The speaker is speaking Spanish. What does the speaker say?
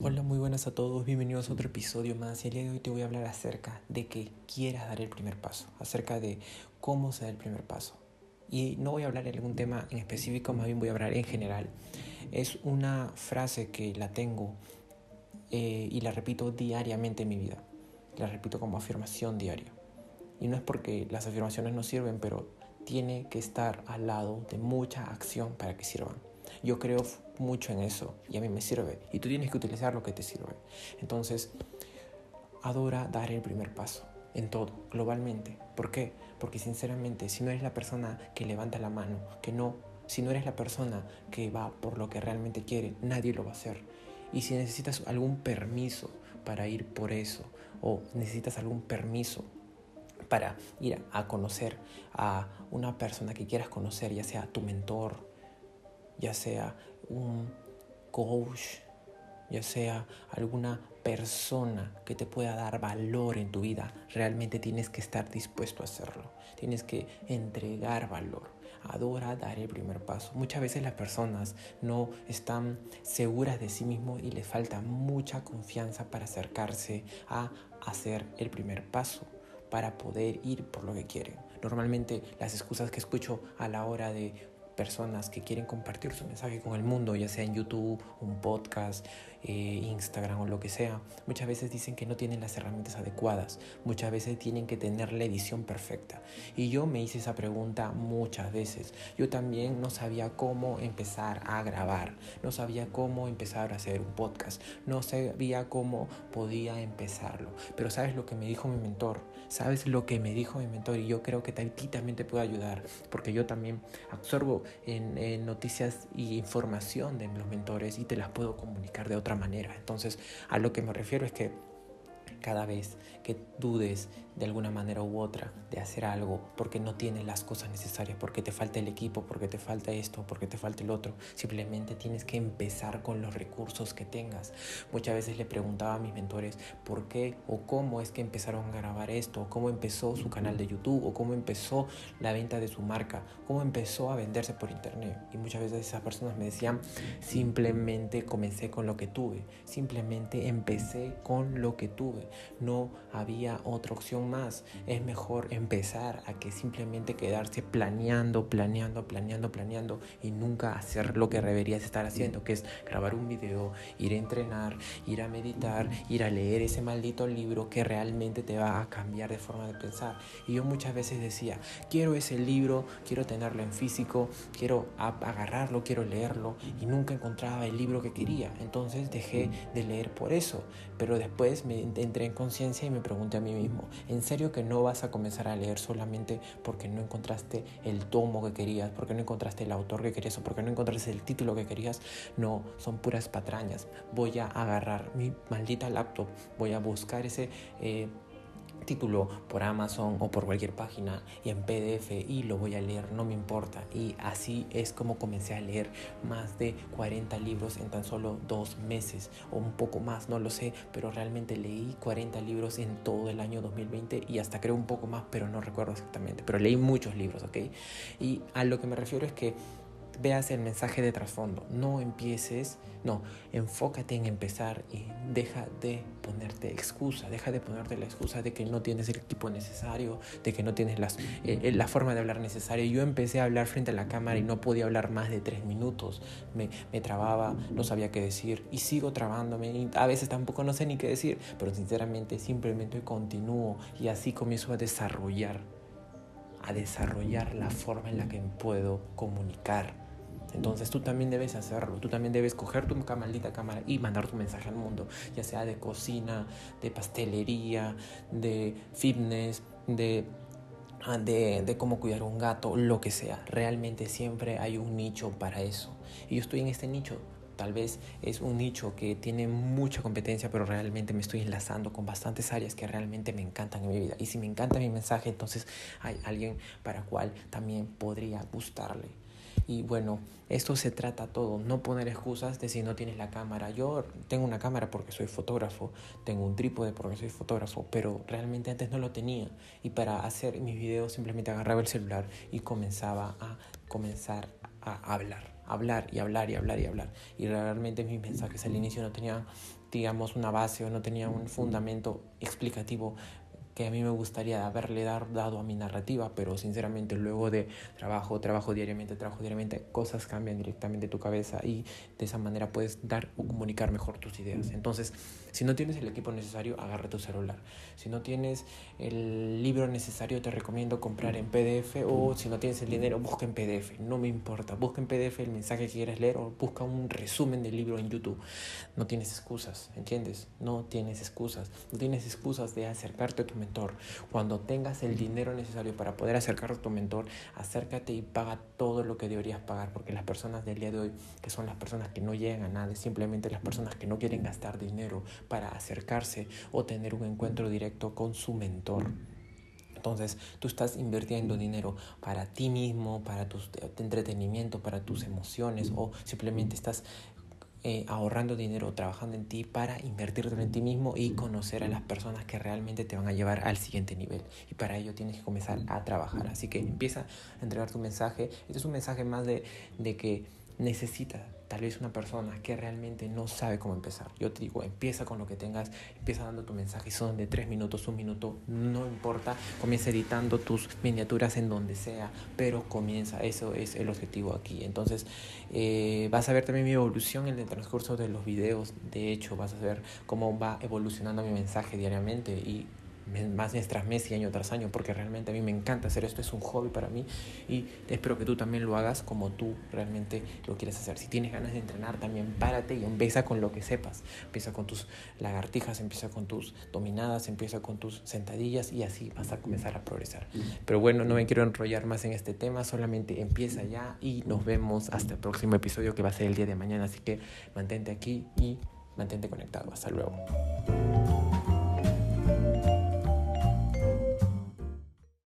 Hola, muy buenas a todos, bienvenidos a otro episodio más y el día de hoy te voy a hablar acerca de que quieras dar el primer paso, acerca de cómo se da el primer paso. Y no voy a hablar de algún tema en específico, más bien voy a hablar en general. Es una frase que la tengo eh, y la repito diariamente en mi vida, la repito como afirmación diaria. Y no es porque las afirmaciones no sirven, pero tiene que estar al lado de mucha acción para que sirvan. Yo creo mucho en eso y a mí me sirve. Y tú tienes que utilizar lo que te sirve. Entonces, adora dar el primer paso en todo, globalmente. ¿Por qué? Porque sinceramente, si no eres la persona que levanta la mano, que no, si no eres la persona que va por lo que realmente quiere, nadie lo va a hacer. Y si necesitas algún permiso para ir por eso, o necesitas algún permiso para ir a conocer a una persona que quieras conocer, ya sea tu mentor, ya sea un coach, ya sea alguna persona que te pueda dar valor en tu vida, realmente tienes que estar dispuesto a hacerlo. Tienes que entregar valor. Adora dar el primer paso. Muchas veces las personas no están seguras de sí mismos y les falta mucha confianza para acercarse a hacer el primer paso, para poder ir por lo que quieren. Normalmente las excusas que escucho a la hora de personas que quieren compartir su mensaje con el mundo, ya sea en YouTube, un podcast, eh, Instagram o lo que sea, muchas veces dicen que no tienen las herramientas adecuadas, muchas veces tienen que tener la edición perfecta. Y yo me hice esa pregunta muchas veces. Yo también no sabía cómo empezar a grabar, no sabía cómo empezar a hacer un podcast, no sabía cómo podía empezarlo. Pero ¿sabes lo que me dijo mi mentor? ¿Sabes lo que me dijo mi mentor? Y yo creo que a ti también te puede ayudar, porque yo también absorbo en, noticias y información de los mentores y te las puedo comunicar de otra manera. Entonces, a lo que me refiero es que cada vez que dudes de alguna manera u otra de hacer algo porque no tienes las cosas necesarias, porque te falta el equipo, porque te falta esto, porque te falta el otro, simplemente tienes que empezar con los recursos que tengas. Muchas veces le preguntaba a mis mentores por qué o cómo es que empezaron a grabar esto, cómo empezó su canal de YouTube, o cómo empezó la venta de su marca, cómo empezó a venderse por internet. Y muchas veces esas personas me decían, simplemente comencé con lo que tuve, simplemente empecé con lo que tuve no había otra opción más. Es mejor empezar a que simplemente quedarse planeando, planeando, planeando, planeando y nunca hacer lo que deberías estar haciendo, que es grabar un video, ir a entrenar, ir a meditar, ir a leer ese maldito libro que realmente te va a cambiar de forma de pensar. Y yo muchas veces decía, quiero ese libro, quiero tenerlo en físico, quiero agarrarlo, quiero leerlo y nunca encontraba el libro que quería. Entonces dejé de leer por eso. Pero después me en conciencia y me pregunté a mí mismo, ¿en serio que no vas a comenzar a leer solamente porque no encontraste el tomo que querías, porque no encontraste el autor que querías o porque no encontraste el título que querías? No, son puras patrañas. Voy a agarrar mi maldita laptop, voy a buscar ese... Eh, título por Amazon o por cualquier página y en PDF y lo voy a leer, no me importa. Y así es como comencé a leer más de 40 libros en tan solo dos meses o un poco más, no lo sé, pero realmente leí 40 libros en todo el año 2020 y hasta creo un poco más, pero no recuerdo exactamente. Pero leí muchos libros, ¿ok? Y a lo que me refiero es que veas el mensaje de trasfondo. No empieces, no, enfócate en empezar y deja de ponerte excusa, deja de ponerte la excusa de que no tienes el equipo necesario, de que no tienes las, eh, eh, la forma de hablar necesaria. Yo empecé a hablar frente a la cámara y no podía hablar más de tres minutos. Me, me trababa, no sabía qué decir y sigo trabándome. Y a veces tampoco no sé ni qué decir, pero sinceramente simplemente continúo y así comienzo a desarrollar a desarrollar la forma en la que puedo comunicar entonces tú también debes hacerlo, tú también debes coger tu maldita cámara y mandar tu mensaje al mundo, ya sea de cocina, de pastelería, de fitness, de ah, de, de, cómo cuidar un gato, lo que sea. Realmente siempre hay un nicho para eso. Y yo estoy en este nicho. Tal vez es un nicho que tiene mucha competencia, pero realmente me estoy enlazando con bastantes áreas que realmente me encantan en mi vida. Y si me encanta mi mensaje, entonces hay alguien para cual también podría gustarle. Y bueno, esto se trata todo, no poner excusas de si no tienes la cámara. Yo tengo una cámara porque soy fotógrafo, tengo un trípode porque soy fotógrafo, pero realmente antes no lo tenía. Y para hacer mis videos simplemente agarraba el celular y comenzaba a comenzar a hablar, hablar y hablar y hablar y hablar. Y realmente mis mensajes al inicio no tenían digamos, una base o no tenía un fundamento explicativo que a mí me gustaría haberle dar, dado a mi narrativa, pero sinceramente luego de trabajo, trabajo diariamente, trabajo diariamente, cosas cambian directamente tu cabeza y de esa manera puedes dar o comunicar mejor tus ideas. Entonces, si no tienes el equipo necesario, agarra tu celular. Si no tienes el libro necesario, te recomiendo comprar en PDF o si no tienes el dinero, busca en PDF. No me importa, busca en PDF el mensaje que quieres leer o busca un resumen del libro en YouTube. No tienes excusas, ¿entiendes? No tienes excusas. No tienes excusas de acercarte a tu cuando tengas el dinero necesario para poder acercarte a tu mentor, acércate y paga todo lo que deberías pagar, porque las personas del día de hoy, que son las personas que no llegan a nada, simplemente las personas que no quieren gastar dinero para acercarse o tener un encuentro directo con su mentor. Entonces tú estás invirtiendo dinero para ti mismo, para tu entretenimiento, para tus emociones o simplemente estás eh, ahorrando dinero, trabajando en ti para invertirlo en ti mismo y conocer a las personas que realmente te van a llevar al siguiente nivel. Y para ello tienes que comenzar a trabajar. Así que empieza a entregar tu mensaje. Este es un mensaje más de, de que necesitas tal vez una persona que realmente no sabe cómo empezar. Yo te digo, empieza con lo que tengas, empieza dando tu mensaje, son de tres minutos, un minuto, no importa, comienza editando tus miniaturas en donde sea, pero comienza, eso es el objetivo aquí. Entonces, eh, vas a ver también mi evolución en el transcurso de los videos, de hecho, vas a ver cómo va evolucionando mi mensaje diariamente y más mes tras mes y año tras año, porque realmente a mí me encanta hacer esto, es un hobby para mí y espero que tú también lo hagas como tú realmente lo quieres hacer. Si tienes ganas de entrenar, también párate y empieza con lo que sepas. Empieza con tus lagartijas, empieza con tus dominadas, empieza con tus sentadillas y así vas a comenzar a progresar. Pero bueno, no me quiero enrollar más en este tema, solamente empieza ya y nos vemos hasta el próximo episodio que va a ser el día de mañana, así que mantente aquí y mantente conectado. Hasta luego.